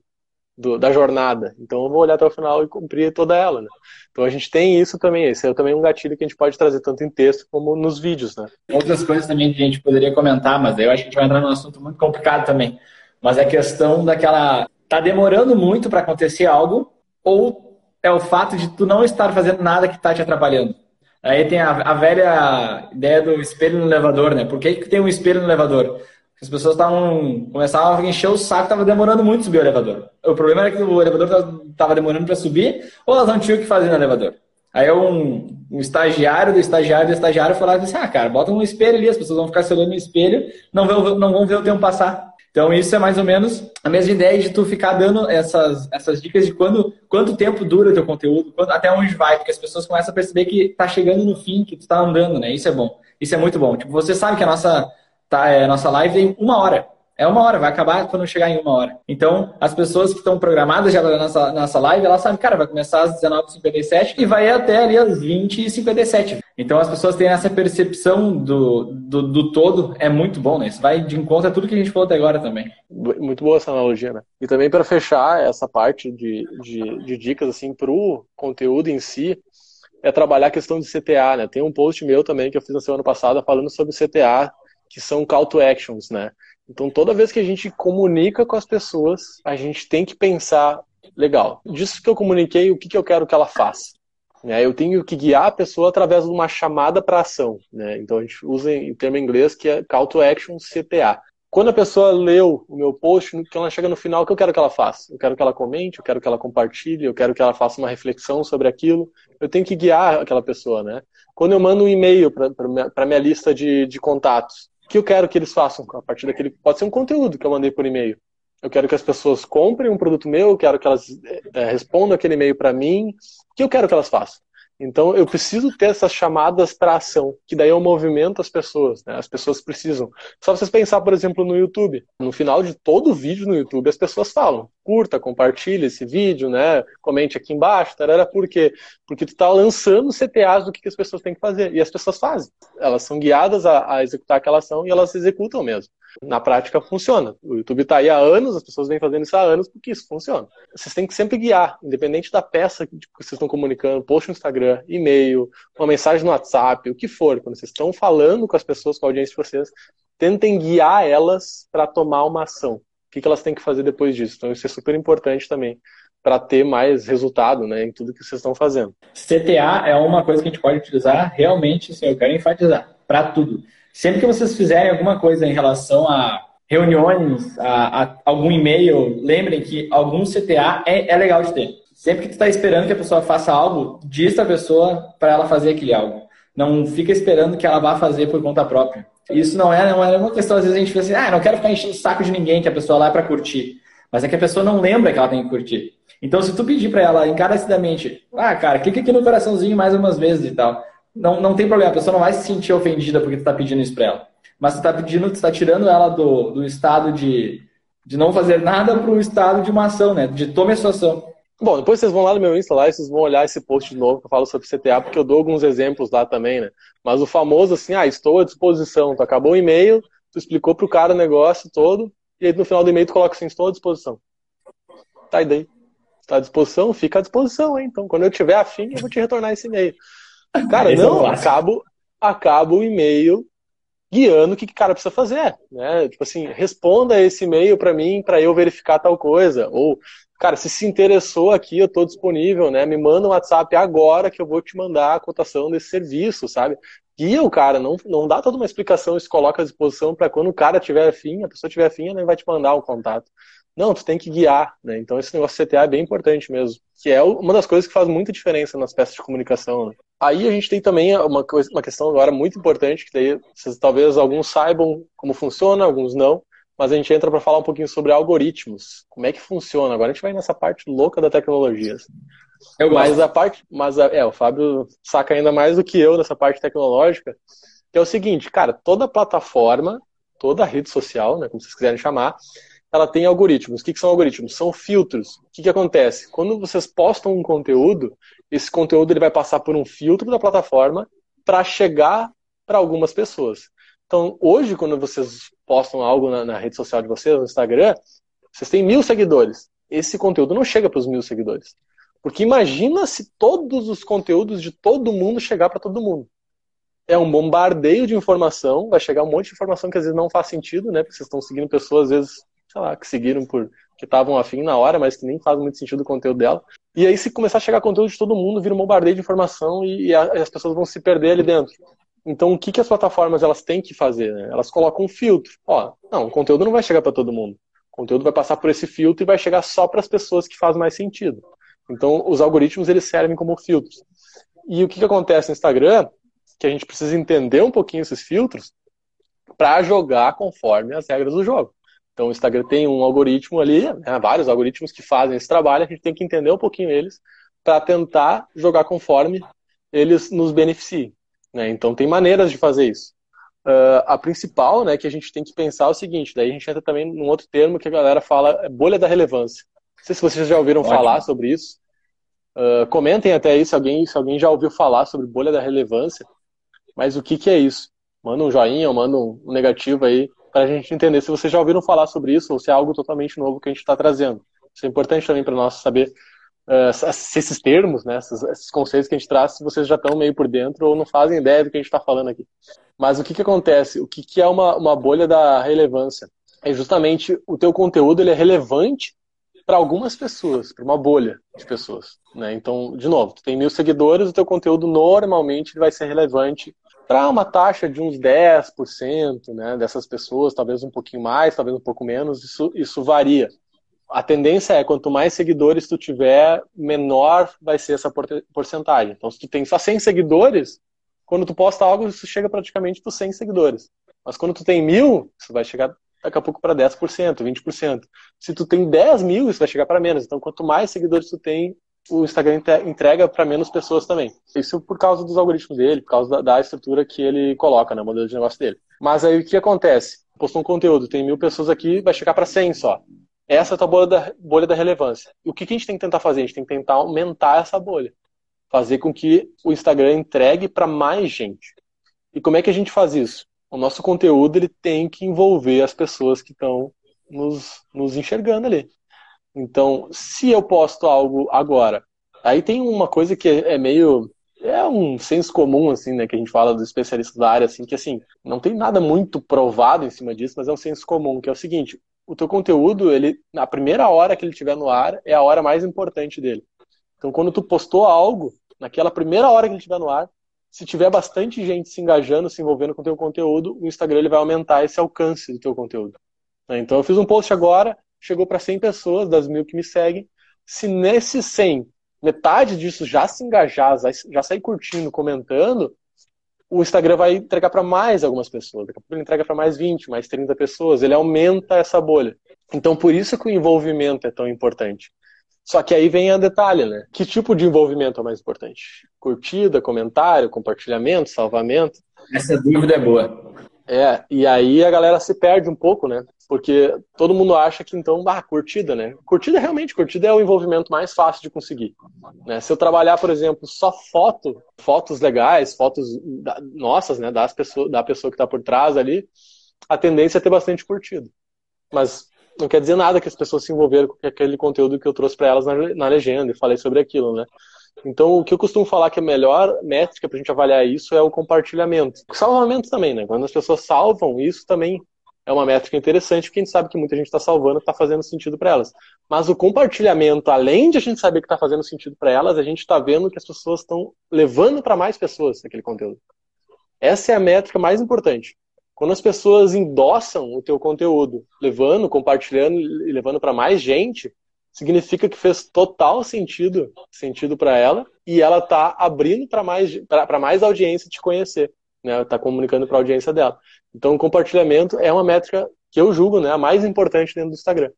do, da jornada. Então eu vou olhar até o final e cumprir toda ela, né? Então a gente tem isso também, esse é também um gatilho que a gente pode trazer tanto em texto como nos vídeos, né? Outras coisas também que a gente poderia comentar, mas eu acho que a gente vai entrar num assunto muito complicado também. Mas é a questão daquela. Tá demorando muito para acontecer algo, ou é o fato de tu não estar fazendo nada que está te atrapalhando. Aí tem a, a, velha ideia do espelho no elevador, né? Por que, que tem um espelho no elevador? As pessoas estavam começavam a encher o saco, estava demorando muito subir o elevador. O problema era que o elevador estava demorando para subir, ou elas não tinham o que fazer no elevador. Aí um, um estagiário do estagiário do estagiário falou assim: ah, cara, bota um espelho ali, as pessoas vão ficar se olhando no espelho, não vão, não vão ver o tempo passar. Então isso é mais ou menos a mesma ideia de tu ficar dando essas, essas dicas de quando, quanto tempo dura o teu conteúdo, até onde vai, porque as pessoas começam a perceber que tá chegando no fim, que tu tá andando, né? Isso é bom. Isso é muito bom. Tipo, você sabe que a nossa, tá, é, nossa live tem uma hora. É uma hora, vai acabar quando chegar em uma hora. Então, as pessoas que estão programadas já na nossa, nossa live, elas sabem, cara, vai começar às 19h57 e vai até ali às 20h57. Então, as pessoas têm essa percepção do, do, do, todo, é muito bom, né? Isso vai de encontro a tudo que a gente falou até agora também. Muito boa essa analogia, né? E também para fechar essa parte de, de, de dicas, assim, para o conteúdo em si, é trabalhar a questão de CTA, né? Tem um post meu também que eu fiz na semana passada falando sobre CTA, que são call to actions, né? Então, toda vez que a gente comunica com as pessoas, a gente tem que pensar, legal, disso que eu comuniquei, o que, que eu quero que ela faça? Né? Eu tenho que guiar a pessoa através de uma chamada para ação. Né? Então, a gente usa em termo em inglês que é Call to Action, CTA. Quando a pessoa leu o meu post, que ela chega no final, o que eu quero que ela faça? Eu quero que ela comente, eu quero que ela compartilhe, eu quero que ela faça uma reflexão sobre aquilo. Eu tenho que guiar aquela pessoa, né? Quando eu mando um e-mail para minha lista de, de contatos, que eu quero que eles façam a partir daquele. Pode ser um conteúdo que eu mandei por e-mail. Eu quero que as pessoas comprem um produto meu, eu quero que elas é, respondam aquele e-mail para mim. O que eu quero que elas façam? Então eu preciso ter essas chamadas para ação, que daí eu movimento as pessoas, né? As pessoas precisam. Só vocês pensar, por exemplo, no YouTube. No final de todo vídeo no YouTube, as pessoas falam: curta, compartilhe esse vídeo, né? Comente aqui embaixo, tarara, por quê? Porque tu está lançando CTAs do que, que as pessoas têm que fazer. E as pessoas fazem. Elas são guiadas a, a executar aquela ação e elas executam mesmo na prática funciona. O YouTube está aí há anos, as pessoas vêm fazendo isso há anos porque isso funciona. Vocês têm que sempre guiar, independente da peça que vocês estão comunicando, post no Instagram, e-mail, uma mensagem no WhatsApp, o que for, quando vocês estão falando com as pessoas, com a audiência de vocês, tentem guiar elas para tomar uma ação. O que, que elas têm que fazer depois disso? Então isso é super importante também para ter mais resultado né, em tudo que vocês estão fazendo. CTA é uma coisa que a gente pode utilizar realmente, assim, eu quero enfatizar, para tudo. Sempre que vocês fizerem alguma coisa em relação a reuniões, a, a algum e-mail, lembrem que algum CTA é, é legal de ter. Sempre que tu está esperando que a pessoa faça algo, diz a pessoa para ela fazer aquele algo. Não fica esperando que ela vá fazer por conta própria. Isso não é, não é uma questão, às vezes a gente pensa assim, ah, não quero ficar enchendo o saco de ninguém, que a pessoa lá é para curtir. Mas é que a pessoa não lembra que ela tem que curtir. Então, se tu pedir para ela encarecidamente, ah, cara, clica aqui no coraçãozinho mais umas vezes e tal não, não tem problema, a pessoa não vai se sentir ofendida porque tu está pedindo isso para ela. Mas tu está pedindo, tu está tirando ela do, do estado de, de não fazer nada para o estado de uma ação, né? De tome a sua ação. Bom, depois vocês vão lá no meu Insta lá e vocês vão olhar esse post de novo que eu falo sobre CTA, porque eu dou alguns exemplos lá também, né? Mas o famoso assim, ah, estou à disposição, tu acabou o e-mail, tu explicou pro cara o negócio todo, e aí no final do e-mail tu coloca assim, estou à disposição. Tá, e daí? Tá à disposição? Fica à disposição, hein? Então, quando eu tiver afim, eu vou te retornar esse e-mail. Cara, Esse é não, é acabo, acabo o e-mail guiando o que o cara precisa fazer, né? Tipo assim, responda esse e-mail para mim para eu verificar tal coisa, ou cara, se se interessou aqui, eu estou disponível, né? Me manda um WhatsApp agora que eu vou te mandar a cotação desse serviço, sabe? Guia o cara, não, não dá toda uma explicação e se coloca à disposição para quando o cara tiver afim, a pessoa tiver afim, ele vai te mandar o contato. Não, tu tem que guiar, né? Então esse negócio de CTA é bem importante mesmo, que é uma das coisas que faz muita diferença nas peças de comunicação. Né? Aí a gente tem também uma, coisa, uma questão agora muito importante, que daí vocês, talvez alguns saibam como funciona, alguns não, mas a gente entra para falar um pouquinho sobre algoritmos. Como é que funciona? Agora a gente vai nessa parte louca da tecnologia. Eu mas a parte, mas a, é, o Fábio saca ainda mais do que eu nessa parte tecnológica, que é o seguinte, cara, toda plataforma, toda rede social, né, como vocês quiserem chamar, ela tem algoritmos. O que, que são algoritmos? São filtros. O que, que acontece? Quando vocês postam um conteúdo, esse conteúdo ele vai passar por um filtro da plataforma para chegar para algumas pessoas. Então, hoje, quando vocês postam algo na, na, rede social de vocês, no Instagram, vocês têm mil seguidores. Esse conteúdo não chega para os mil seguidores. Porque imagina se todos os conteúdos de todo mundo chegar para todo mundo. É um bombardeio de informação, vai chegar um monte de informação que às vezes não faz sentido, né? Porque vocês estão seguindo pessoas, às vezes, sei lá, que seguiram por que estavam afim na hora, mas que nem faz muito sentido o conteúdo dela. E aí, se começar a chegar conteúdo de todo mundo, vira um bombardeio de informação e, e, as pessoas vão se perder ali dentro. Então, o que, que as plataformas elas têm que fazer? Né? Elas colocam um filtro. Ó, não, o conteúdo não vai chegar para todo mundo. O conteúdo vai passar por esse filtro e vai chegar só para as pessoas que faz mais sentido. Então, os algoritmos eles servem como filtros. E o que, que acontece no Instagram? Que a gente precisa entender um pouquinho esses filtros para jogar conforme as regras do jogo. Então, o Instagram tem um algoritmo ali, né, vários algoritmos que fazem esse trabalho, a gente tem que entender um pouquinho eles para tentar jogar conforme eles nos beneficiem. Né? Então tem maneiras de fazer isso. Uh, a principal, né, que a gente tem que pensar é o seguinte, daí a gente entra também num outro termo que a galera fala, é bolha da relevância. Não sei se vocês já ouviram Ótimo. falar sobre isso. Uh, comentem até aí se alguém, se alguém já ouviu falar sobre bolha da relevância. Mas o que, que é isso? Manda um joinha manda um negativo aí para a gente entender se vocês já ouviram falar sobre isso ou se é algo totalmente novo que a gente está trazendo. Isso é importante também para nós saber uh, esses termos, né, esses, esses, conceitos que a gente traz, se vocês já estão meio por dentro ou não fazem ideia do que a gente está falando aqui. Mas o que, que acontece? O que, que é uma, uma bolha da relevância? É justamente o teu conteúdo ele é relevante para algumas pessoas, para uma bolha de pessoas. Né? Então, de novo, tu tem mil seguidores, o teu conteúdo normalmente vai ser relevante para uma taxa de uns 10% né, dessas pessoas, talvez um pouquinho mais, talvez um pouco menos, isso, isso varia a tendência é quanto mais seguidores tu tiver, menor vai ser essa porcentagem. Então, se tu tem só 100 seguidores, quando tu posta algo, isso chega praticamente para 100 seguidores. Mas quando tu tem mil, isso vai chegar daqui a pouco para 10%, 20%. Se tu tem 10 mil, isso vai chegar para menos. Então, quanto mais seguidores tu tem, o Instagram entrega para menos pessoas também. Isso por causa dos algoritmos dele, por causa da, da estrutura que ele coloca, né, modelo de negócio dele. Mas aí o que acontece? Postou um conteúdo, tem mil pessoas aqui, vai chegar para 100 só. Essa é a tua bolha da, bolha da relevância. E o que, que a gente tem que tentar fazer? A gente tem que tentar aumentar essa bolha. Fazer com que o Instagram entregue para mais gente. E como é que a gente faz isso? O nosso conteúdo ele tem que envolver as pessoas que estão nos, nos enxergando ali. Então, se eu posto algo agora, aí tem uma coisa que é, é meio é um senso comum, assim, né, que a gente fala dos especialistas da área, assim, que, assim, não tem nada muito provado em cima disso, mas é um senso comum, que é o seguinte, o teu conteúdo, ele, na primeira hora que ele estiver no ar, é a hora mais importante dele. Então, quando tu postou algo, naquela primeira hora que ele estiver no ar, se tiver bastante gente se engajando, se envolvendo com o teu conteúdo, o Instagram ele vai aumentar esse alcance do teu conteúdo. Então, eu fiz um post agora, chegou para 100 pessoas, das mil que me seguem. Se nesses 100, metade disso já se engajar, já sair curtindo, comentando, o Instagram vai entregar para mais algumas pessoas. Daqui a pouco ele entrega para mais 20, mais 30 pessoas. Ele aumenta essa bolha. Então, por isso que o envolvimento é tão importante. Só que aí vem a detalhe, né? Que tipo de envolvimento é mais importante? Curtida, comentário, compartilhamento, salvamento? Essa dúvida é boa. É, e aí a galera se perde um pouco, né? Porque todo mundo acha que então, ah, curtida, né? Curtida realmente, curtida é o envolvimento mais fácil de conseguir. Né? Se eu trabalhar, por exemplo, só foto, fotos legais, fotos da, nossas, né, das pessoas, da pessoa que está por trás ali, a tendência é ter bastante curtido. Mas não quer dizer nada que as pessoas se envolveram com aquele conteúdo que eu trouxe para elas na, na legenda e falei sobre aquilo, né? Então, o que eu costumo falar que a melhor métrica para a gente avaliar isso é o compartilhamento. O salvamento também, né? Quando as pessoas salvam, isso também é uma métrica interessante, porque a gente sabe que muita gente está salvando, está fazendo sentido para elas. Mas o compartilhamento, além de a gente saber que está fazendo sentido para elas, a gente está vendo que as pessoas estão levando para mais pessoas aquele conteúdo. Essa é a métrica mais importante. Quando as pessoas endossam o teu conteúdo, levando, compartilhando e levando para mais gente, significa que fez total sentido, sentido para ela e ela está abrindo para mais para mais audiência te conhecer, né? Tá comunicando para a audiência dela. Então, o compartilhamento é uma métrica que eu julgo né, a mais importante dentro do Instagram.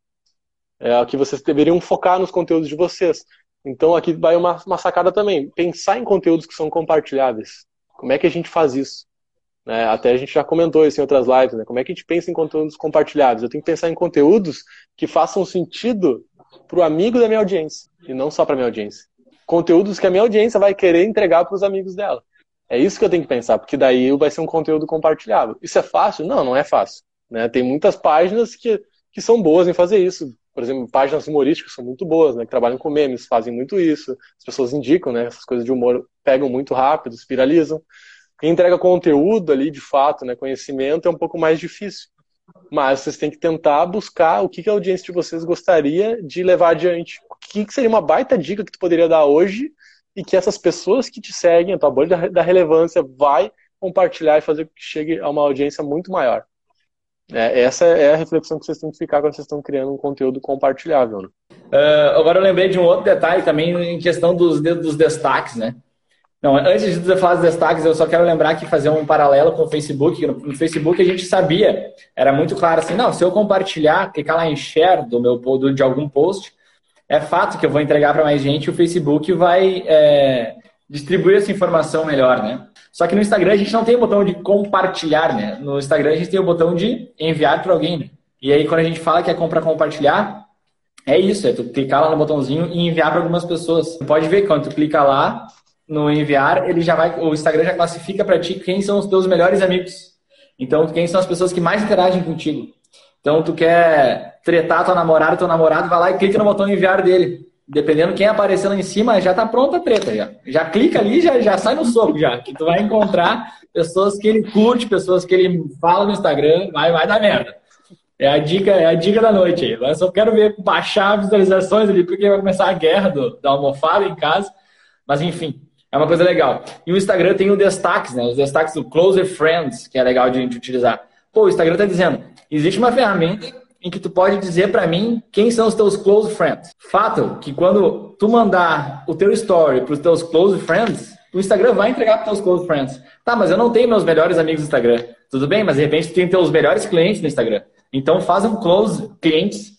É a que vocês deveriam focar nos conteúdos de vocês. Então aqui vai uma, uma sacada também. Pensar em conteúdos que são compartilháveis. Como é que a gente faz isso? Né? Até a gente já comentou isso em outras lives, né? Como é que a gente pensa em conteúdos compartilhados? Eu tenho que pensar em conteúdos que façam sentido para o amigo da minha audiência e não só para minha audiência. Conteúdos que a minha audiência vai querer entregar para os amigos dela. É isso que eu tenho que pensar, porque daí vai ser um conteúdo compartilhável. Isso é fácil? Não, não é fácil. Né? Tem muitas páginas que, que são boas em fazer isso. Por exemplo, páginas humorísticas são muito boas, né? Que trabalham com memes, fazem muito isso. As pessoas indicam, né? Essas coisas de humor pegam muito rápido, viralizam. Quem entrega conteúdo ali, de fato, né? Conhecimento é um pouco mais difícil. Mas vocês têm que tentar buscar o que, a audiência de vocês gostaria de levar adiante. O que, que seria uma baita dica que tu poderia dar hoje e que essas pessoas que te seguem, a tua bolha da relevância, vai compartilhar e fazer com que chegue a uma audiência muito maior. É, essa é a reflexão que vocês têm que ficar quando vocês estão criando um conteúdo compartilhável. Né? Uh, agora eu lembrei de um outro detalhe também em questão dos, dos destaques, né? Não, antes de falar dos destaques, eu só quero lembrar que fazer um paralelo com o Facebook. No, Facebook a gente sabia, era muito claro assim, não, se eu compartilhar, clicar lá em share do meu do, de algum post, é fato que eu vou entregar para mais gente, o Facebook vai é, distribuir essa informação melhor, né? Só que no Instagram a gente não tem o botão de compartilhar, né? No Instagram a gente tem o botão de enviar para alguém. Né? E aí quando a gente fala que é compra compartilhar, é isso, é tu clicar lá no botãozinho e enviar para algumas pessoas. Pode ver quando tu clica lá no enviar, ele já vai, o Instagram já classifica para ti quem são os teus melhores amigos. Então, quem são as pessoas que mais interagem contigo. Então, tu quer tretar tua namorada, teu namorado, vai lá e clica no botão enviar dele dependendo quem aparecer lá em cima, já tá pronta a treta já. Já clica ali, já, já sai no soco já. Que tu vai encontrar pessoas que ele curte, pessoas que ele fala no Instagram, vai, vai dar merda. É a dica, é a dica da noite aí. Eu só quero ver baixar visualizações ali, porque vai começar a guerra do, da almofada em casa. Mas enfim, é uma coisa legal. E o Instagram tem o destaques, né? Os destaques do Closer Friends, que é legal de, de utilizar. Pô, o Instagram tá dizendo, existe uma ferramenta em que tu pode dizer para mim quem são os teus close friends. Fato que quando tu mandar o teu story para os teus close friends, o Instagram vai entregar para os teus close friends. Tá, mas eu não tenho meus melhores amigos no Instagram. Tudo bem, mas de repente tu tem teus melhores clientes no Instagram. Então faz um close clientes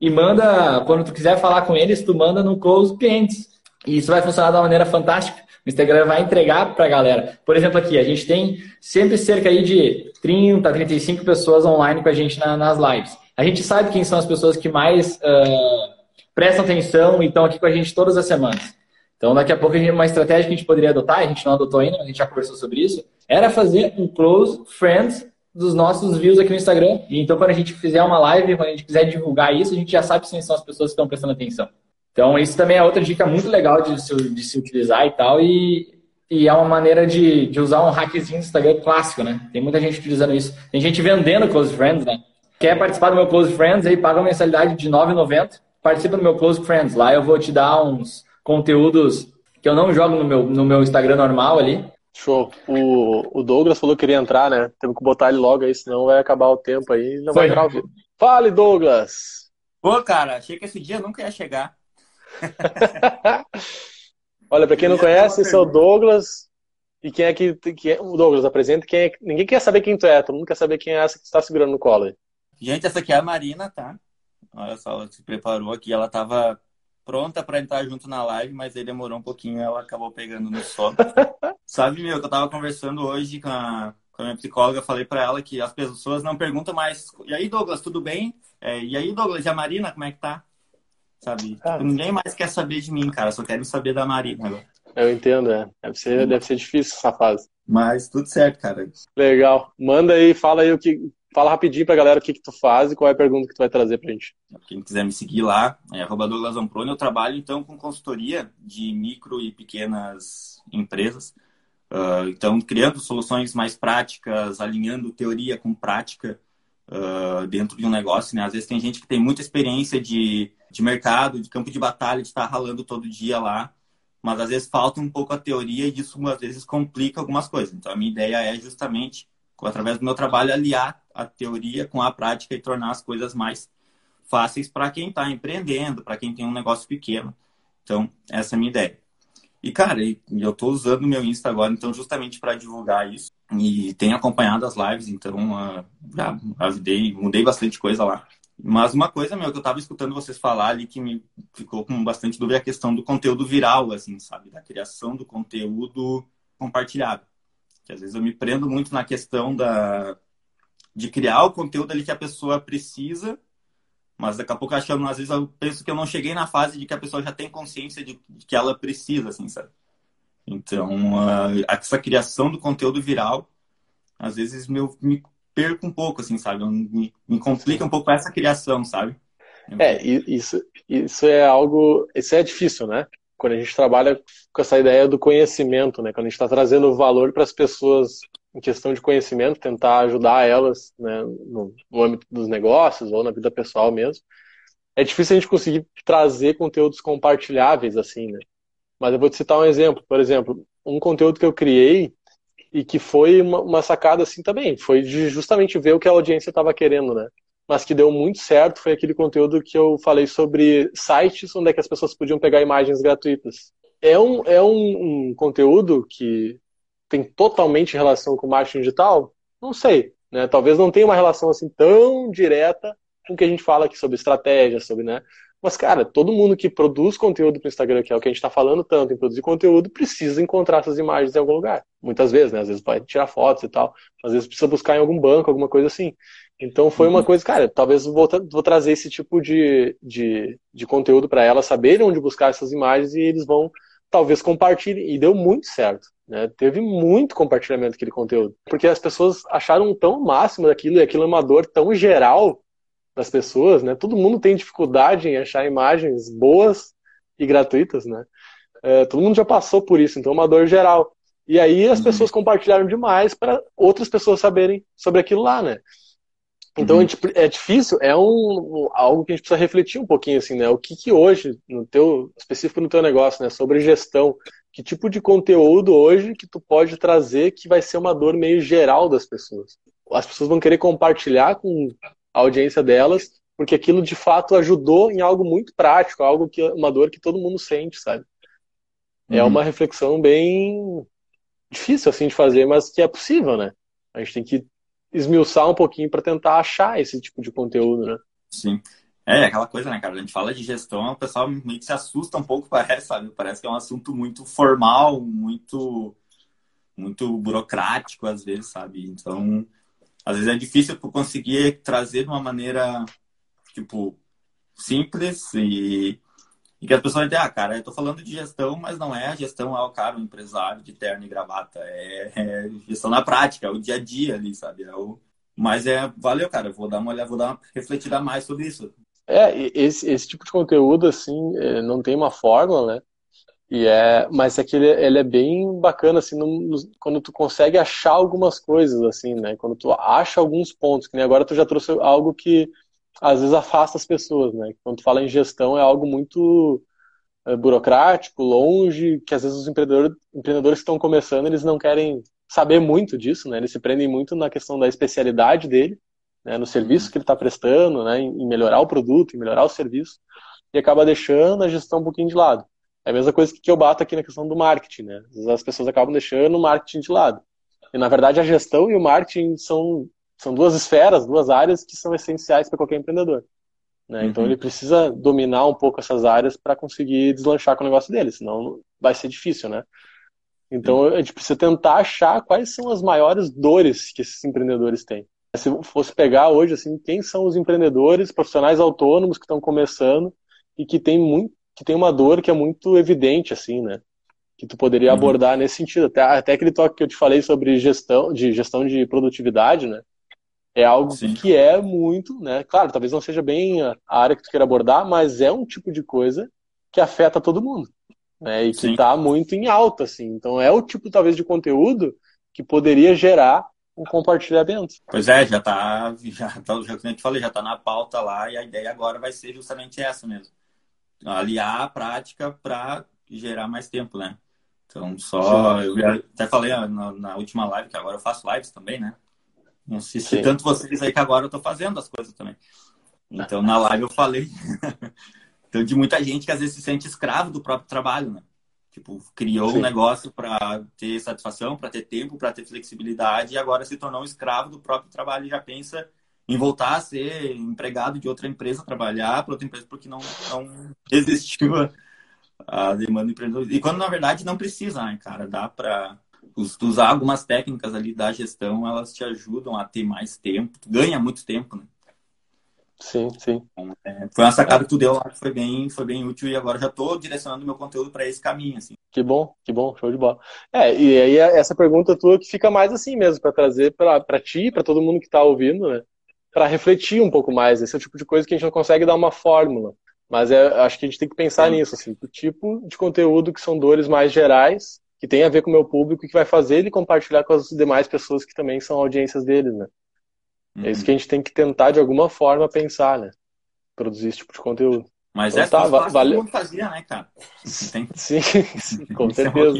e manda, quando tu quiser falar com eles, tu manda no close clientes. E isso vai funcionar de uma maneira fantástica. O Instagram vai entregar para a galera. Por exemplo, aqui, a gente tem sempre cerca aí de 30, 35 pessoas online com a gente na, nas lives. A gente sabe quem são as pessoas que mais uh, prestam atenção e estão aqui com a gente todas as semanas. Então, daqui a pouco, uma estratégia que a gente poderia adotar, a gente não adotou ainda, a gente já conversou sobre isso, era fazer um close friends dos nossos views aqui no Instagram. E então, quando a gente fizer uma live, quando a gente quiser divulgar isso, a gente já sabe quem são as pessoas que estão prestando atenção. Então, isso também é outra dica muito legal de se, de se utilizar e tal. E, e é uma maneira de, de usar um hackzinho do Instagram clássico, né? Tem muita gente utilizando isso. Tem gente vendendo close friends, né? Quer participar do meu Close Friends, aí paga uma mensalidade de R$ 9,90. Participa do meu Close Friends. Lá eu vou te dar uns conteúdos que eu não jogo no meu, no meu Instagram normal ali. Show. O, o Douglas falou que queria entrar, né? Temos que botar ele logo aí, senão vai acabar o tempo aí não Foi. vai entrar ao vivo. Fale, Douglas! Pô, cara, achei que esse dia nunca ia chegar. Olha, para quem não conhece, esse é o Douglas. E quem é que, que é, o Douglas apresenta? Quem é, ninguém quer saber quem tu é, todo mundo quer saber quem é essa que está segurando no colo. Gente, essa aqui é a Marina, tá? Olha só, ela se preparou aqui. Ela tava pronta para entrar junto na live, mas aí demorou um pouquinho ela acabou pegando no sono. Sabe, meu, que eu tava conversando hoje com a, com a minha psicóloga, falei para ela que as pessoas não perguntam mais, e aí, Douglas, tudo bem? É, e aí, Douglas, e a Marina, como é que tá? Sabe? Ah. Ninguém mais quer saber de mim, cara, só querem saber da Marina agora. Eu entendo, é. Deve ser, deve ser difícil essa fase. Mas tudo certo, cara. Legal. Manda aí, fala aí o que, Fala rapidinho pra galera o que, que tu faz e qual é a pergunta que tu vai trazer pra gente. Quem quiser me seguir lá, é arroba Douglas. Eu trabalho então com consultoria de micro e pequenas empresas. Uh, então, criando soluções mais práticas, alinhando teoria com prática uh, dentro de um negócio. Né? Às vezes tem gente que tem muita experiência de, de mercado, de campo de batalha, de estar ralando todo dia lá, mas às vezes falta um pouco a teoria e isso às vezes complica algumas coisas. Então, a minha ideia é justamente através do meu trabalho, aliar a teoria com a prática e tornar as coisas mais fáceis para quem está empreendendo, para quem tem um negócio pequeno. Então, essa é a minha ideia. E, cara, eu estou usando o meu Insta agora, então, justamente para divulgar isso. E tenho acompanhado as lives, então uh, já ajudei, mudei bastante coisa lá. Mas uma coisa, meu, que eu estava escutando vocês falar ali que me ficou com bastante dúvida é a questão do conteúdo viral, assim, sabe? Da criação do conteúdo compartilhado. Que às vezes eu me prendo muito na questão da de criar o conteúdo ali que a pessoa precisa, mas daqui a pouco que às vezes eu penso que eu não cheguei na fase de que a pessoa já tem consciência de que ela precisa, assim, sabe? Então, essa criação do conteúdo viral, às vezes meu, me perco um pouco, assim, sabe? Me, me complica um pouco essa criação, sabe? É, isso, isso é algo. Isso é difícil, né? Quando a gente trabalha com essa ideia do conhecimento, né? Quando a gente está trazendo valor para as pessoas em questão de conhecimento, tentar ajudar elas né, no, no âmbito dos negócios ou na vida pessoal mesmo. É difícil a gente conseguir trazer conteúdos compartilháveis assim, né? Mas eu vou te citar um exemplo. Por exemplo, um conteúdo que eu criei e que foi uma, uma sacada assim também. Foi justamente ver o que a audiência estava querendo, né? Mas que deu muito certo foi aquele conteúdo que eu falei sobre sites onde é que as pessoas podiam pegar imagens gratuitas. É um, é um, um conteúdo que tem totalmente relação com marketing digital? Não sei. Né? Talvez não tenha uma relação assim tão direta com o que a gente fala aqui sobre estratégia, sobre, né? Mas, cara, todo mundo que produz conteúdo para o Instagram, que é o que a gente está falando tanto em produzir conteúdo, precisa encontrar essas imagens em algum lugar. Muitas vezes, né? Às vezes vai tirar fotos e tal. Às vezes precisa buscar em algum banco, alguma coisa assim. Então foi uma uhum. coisa, cara, talvez vou, vou trazer esse tipo de, de, de conteúdo para elas saberem onde buscar essas imagens e eles vão talvez compartilhem. E deu muito certo. Né? Teve muito compartilhamento daquele conteúdo. Porque as pessoas acharam tão máximo daquilo e aquilo é uma dor tão geral das pessoas, né? Todo mundo tem dificuldade em achar imagens boas e gratuitas, né? É, todo mundo já passou por isso, então é uma dor geral. E aí as uhum. pessoas compartilharam demais para outras pessoas saberem sobre aquilo lá, né? Então uhum. é difícil, é um, algo que a gente precisa refletir um pouquinho assim, né? O que, que hoje, no teu específico no teu negócio, né? Sobre gestão, que tipo de conteúdo hoje que tu pode trazer que vai ser uma dor meio geral das pessoas? As pessoas vão querer compartilhar com a audiência delas, porque aquilo de fato ajudou em algo muito prático, algo que uma dor que todo mundo sente, sabe? É uhum. uma reflexão bem difícil assim de fazer, mas que é possível, né? A gente tem que esmiuçar um pouquinho para tentar achar esse tipo de conteúdo, né? Sim. É, aquela coisa, né, cara? A gente fala de gestão, o pessoal meio que se assusta um pouco, parece, sabe? Parece que é um assunto muito formal, muito muito burocrático às vezes, sabe? Então, às vezes é difícil tu conseguir trazer de uma maneira, tipo, simples e, e que as pessoas dizem, ah, cara, eu tô falando de gestão, mas não é a gestão, é o cara, o empresário de terno e gravata. É, é gestão na prática, é o dia a dia ali, sabe? É o... Mas é, valeu, cara, vou dar uma olhada, vou dar uma refletida mais sobre isso. É, esse, esse tipo de conteúdo, assim, é, não tem uma fórmula, né? E é, mas é que ele, ele é bem bacana, assim, no, no, quando tu consegue achar algumas coisas, assim, né? Quando tu acha alguns pontos, que nem agora tu já trouxe algo que às vezes afasta as pessoas, né? Quando tu fala em gestão é algo muito é, burocrático, longe, que às vezes os empreendedores, empreendedores que estão começando, eles não querem saber muito disso, né? Eles se prendem muito na questão da especialidade dele, né? no serviço que ele está prestando, né? Em melhorar o produto, em melhorar o serviço, e acaba deixando a gestão um pouquinho de lado. É a mesma coisa que eu bato aqui na questão do marketing, né? As pessoas acabam deixando o marketing de lado. E, na verdade, a gestão e o marketing são, são duas esferas, duas áreas que são essenciais para qualquer empreendedor. Né? Então, uhum. ele precisa dominar um pouco essas áreas para conseguir deslanchar com o negócio dele, senão vai ser difícil, né? Então, a gente precisa tentar achar quais são as maiores dores que esses empreendedores têm. Se fosse pegar hoje, assim, quem são os empreendedores, profissionais autônomos que estão começando e que têm muito que tem uma dor que é muito evidente, assim, né? Que tu poderia uhum. abordar nesse sentido. Até, até aquele toque que eu te falei sobre gestão, de gestão de produtividade, né? É algo Sim. que é muito, né? Claro, talvez não seja bem a área que tu queira abordar, mas é um tipo de coisa que afeta todo mundo. Né? E que está muito em alta, assim. Então é o tipo, talvez, de conteúdo que poderia gerar um compartilhamento. Pois é, já está, já, tá, já que eu te falei, já está na pauta lá e a ideia agora vai ser justamente essa mesmo aliar a prática para gerar mais tempo, né? Então, só. Eu até falei na, na, última live, que agora eu faço lives também, né? Não assisti tanto vocês aí que agora eu tô fazendo as coisas também. Então, na live eu falei. então, de muita gente que às vezes se sente escravo do próprio trabalho, né? Tipo, criou Sim. um negócio para ter satisfação, para ter tempo, para ter flexibilidade e agora se tornou um escravo do próprio trabalho e já pensa em voltar a ser empregado de outra empresa, trabalhar para outra empresa porque não, não existiu a, demanda empreendedora. E quando na verdade não precisa, né, cara? Dá para usar algumas técnicas ali da gestão, elas te ajudam a ter mais tempo, ganha muito tempo, né? Sim, sim. Então, é, foi uma sacada que tu deu lá que foi bem, foi bem útil e agora já estou direcionando meu conteúdo para esse caminho, assim. Que bom, que bom, show de bola. É, e aí essa pergunta tua que fica mais assim mesmo, para trazer para ti, para todo mundo que está ouvindo, né? Para refletir um pouco mais. Esse é o tipo de coisa que a gente não consegue dar uma fórmula. Mas é, acho que a gente tem que pensar sim. nisso, assim, o tipo de conteúdo que são dores mais gerais, que tem a ver com o meu público e que vai fazer ele compartilhar com as demais pessoas que também são audiências deles, né? É isso que a gente tem que tentar, de alguma forma, pensar, né? Produzir esse tipo de conteúdo. Mas então, é tá, va valeu. todo fazia, né, cara? Tem... Sim, com certeza.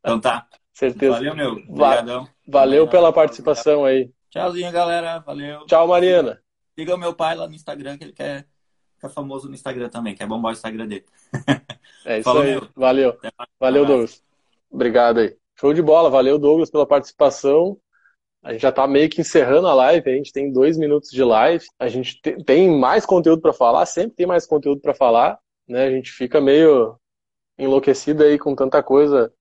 então tá. Certeza. Valeu, meu. Obrigadão. Valeu pela participação aí. Tchauzinho, galera. Valeu. Tchau, Mariana. Siga o meu pai lá no Instagram, que ele quer ficar famoso no Instagram também, quer bombar o Instagram dele. É isso Falou, aí. Meu. Valeu. Valeu, Douglas. Obrigado aí. Show de bola. Valeu, Douglas, pela participação. A gente já está meio que encerrando a live, a gente tem dois minutos de live. A gente tem mais conteúdo para falar, sempre tem mais conteúdo para falar, né? A gente fica meio enlouquecido aí com tanta coisa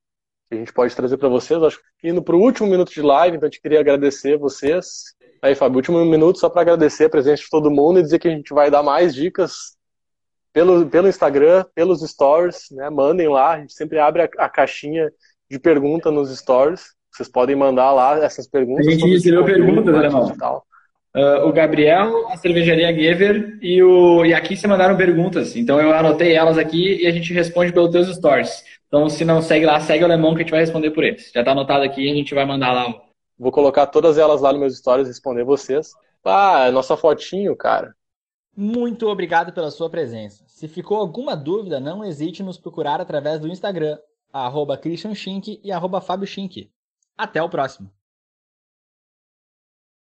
que a gente pode trazer para vocês. Acho que indo para o último minuto de live, então a gente queria agradecer vocês. Aí, Fábio, último minuto só para agradecer a presença de todo mundo e dizer que a gente vai dar mais dicas pelo, pelo Instagram, pelos stories, né? Mandem lá, a gente sempre abre a, a caixinha de pergunta nos stories. Vocês podem mandar lá essas perguntas. A gente recebeu perguntas, irmão? Uh, o Gabriel, a cervejaria Gever e, o, e aqui se mandaram perguntas. Então eu anotei elas aqui e a gente responde pelos teus stories. Então se não segue lá, segue o Alemão que a gente vai responder por eles. Já está anotado aqui e a gente vai mandar lá. Vou colocar todas elas lá nos meus stories e responder vocês. Ah, é nossa fotinho, cara. Muito obrigado pela sua presença. Se ficou alguma dúvida, não hesite em nos procurar através do Instagram, arroba Christian Schink e arroba Fábio Schink. Até o próximo!